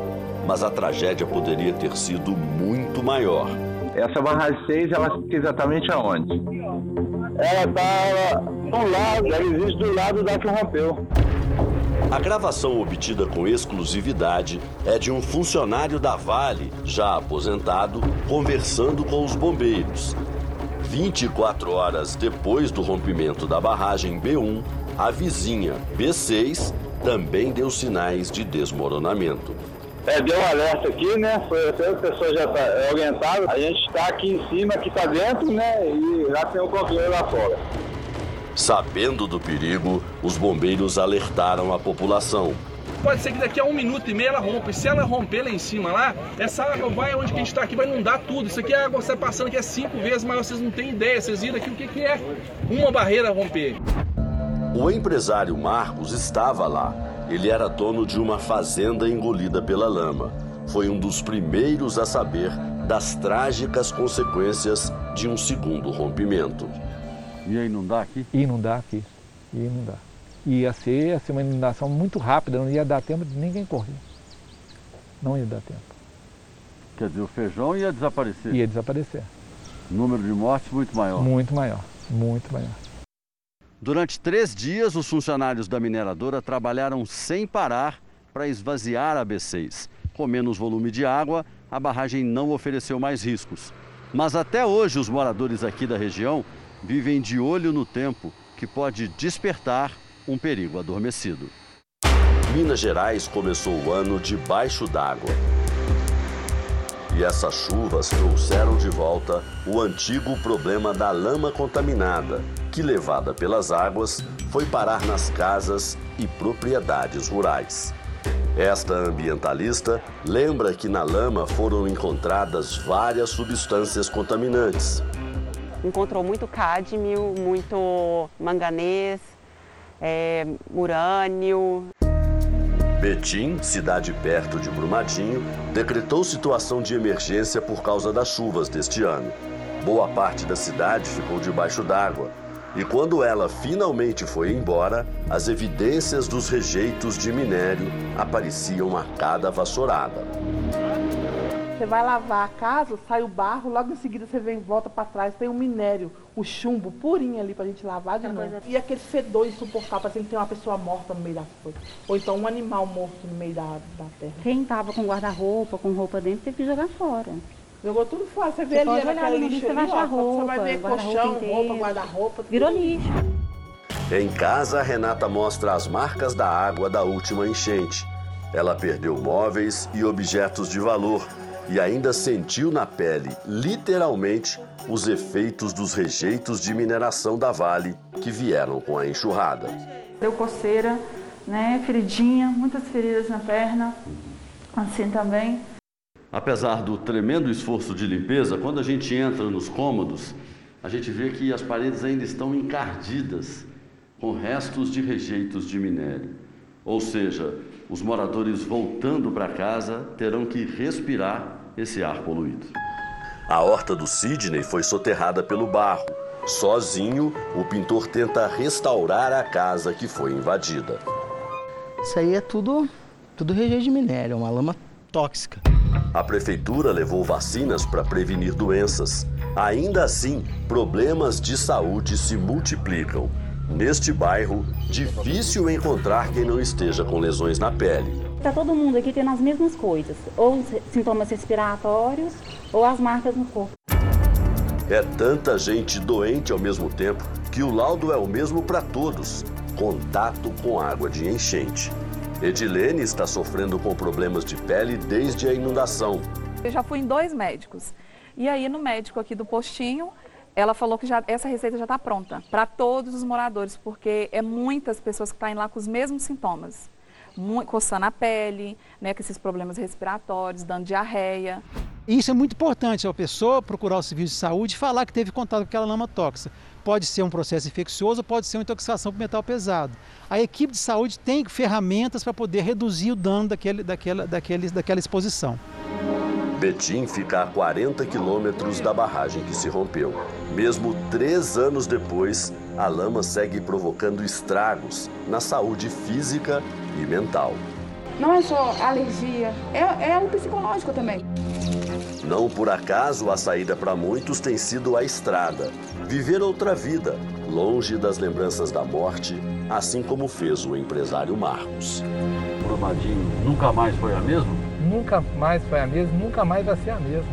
Mas a tragédia poderia ter sido muito maior. Essa barragem 6, ela fica exatamente aonde? Ela está do lado, ela existe do lado da que rompeu. A gravação obtida com exclusividade é de um funcionário da Vale, já aposentado, conversando com os bombeiros. 24 horas depois do rompimento da barragem B1, a vizinha B6 também deu sinais de desmoronamento. É, deu um alerta aqui, né? Foi, a pessoa já está orientada. A gente está aqui em cima, aqui está dentro, né? E lá tem o controle lá fora. Sabendo do perigo, os bombeiros alertaram a população. Pode ser que daqui a um minuto e meio ela rompa. E se ela romper lá em cima lá, essa água vai onde a gente está aqui, vai inundar tudo. Isso aqui é água que está passando aqui é cinco vezes maior, vocês não têm ideia. Vocês viram aqui o que, que é uma barreira romper. O empresário Marcos estava lá. Ele era dono de uma fazenda engolida pela lama. Foi um dos primeiros a saber das trágicas consequências de um segundo rompimento. Ia inundar aqui? Ia inundar aqui. Ia inundar ia ser, ia ser uma inundação muito rápida, não ia dar tempo de ninguém correr. Não ia dar tempo. Quer dizer, o feijão ia desaparecer? Ia desaparecer. Número de mortes muito maior? Muito maior, muito maior. Durante três dias, os funcionários da mineradora trabalharam sem parar para esvaziar a B6. Com menos volume de água, a barragem não ofereceu mais riscos. Mas até hoje, os moradores aqui da região vivem de olho no tempo, que pode despertar um perigo adormecido. Minas Gerais começou o ano debaixo d'água. E essas chuvas trouxeram de volta o antigo problema da lama contaminada, que, levada pelas águas, foi parar nas casas e propriedades rurais. Esta ambientalista lembra que na lama foram encontradas várias substâncias contaminantes. Encontrou muito cádmio, muito manganês, é, urânio. Betim, cidade perto de Brumadinho, decretou situação de emergência por causa das chuvas deste ano. Boa parte da cidade ficou debaixo d'água. E quando ela finalmente foi embora, as evidências dos rejeitos de minério apareciam a cada vassourada. Você vai lavar a casa, sai o barro, logo em seguida você vem volta para trás, tem o um minério, o chumbo purinho ali pra gente lavar de novo. E aquele fedor insuportável, parecendo que tem uma pessoa morta no meio das coisas. Ou então um animal morto no meio da, da terra. Quem tava com guarda-roupa, com roupa dentro, teve que jogar fora. Jogou tudo fora. Você vê ali naquele lixo ali, ó, roupa, você vai ver colchão, roupa, guarda-roupa. Virou lixo. Em casa, Renata mostra as marcas da água da última enchente. Ela perdeu móveis e objetos de valor e ainda sentiu na pele, literalmente, os efeitos dos rejeitos de mineração da Vale que vieram com a enxurrada. Deu coceira, né, feridinha, muitas feridas na perna, assim também. Apesar do tremendo esforço de limpeza, quando a gente entra nos cômodos, a gente vê que as paredes ainda estão encardidas com restos de rejeitos de minério. Ou seja, os moradores voltando para casa terão que respirar esse ar poluído. A horta do Sidney foi soterrada pelo barro. Sozinho, o pintor tenta restaurar a casa que foi invadida. Isso aí é tudo, tudo rejeito de minério, é uma lama tóxica. A prefeitura levou vacinas para prevenir doenças. Ainda assim, problemas de saúde se multiplicam. Neste bairro, difícil encontrar quem não esteja com lesões na pele. Está todo mundo aqui tendo as mesmas coisas, ou sintomas respiratórios, ou as marcas no corpo. É tanta gente doente ao mesmo tempo que o laudo é o mesmo para todos: contato com água de enchente. Edilene está sofrendo com problemas de pele desde a inundação. Eu já fui em dois médicos. E aí, no médico aqui do postinho, ela falou que já, essa receita já está pronta para todos os moradores, porque é muitas pessoas que estão tá lá com os mesmos sintomas. Muito, coçando a pele, né, com esses problemas respiratórios, dando diarreia. Isso é muito importante, a pessoa procurar o serviço de saúde e falar que teve contato com aquela lama tóxica. Pode ser um processo infeccioso, pode ser uma intoxicação por metal pesado. A equipe de saúde tem ferramentas para poder reduzir o dano daquele, daquela, daquele, daquela exposição. Betim fica a 40 quilômetros da barragem que se rompeu. Mesmo três anos depois, a lama segue provocando estragos na saúde física e mental. Não é só alergia, é, é o psicológico também. Não por acaso a saída para muitos tem sido a estrada. Viver outra vida, longe das lembranças da morte, assim como fez o empresário Marcos. Brumadinho nunca mais foi a mesma? Nunca mais foi a mesma, nunca mais vai ser a mesma.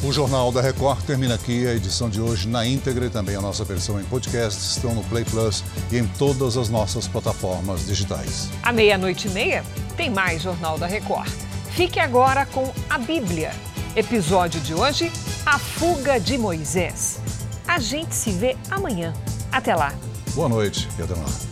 O Jornal da Record termina aqui. A edição de hoje na íntegra e também a nossa versão em podcast estão no Play Plus e em todas as nossas plataformas digitais. À meia-noite e meia tem mais Jornal da Record. Fique agora com a Bíblia. Episódio de hoje: A Fuga de Moisés. A gente se vê amanhã. Até lá. Boa noite e até lá.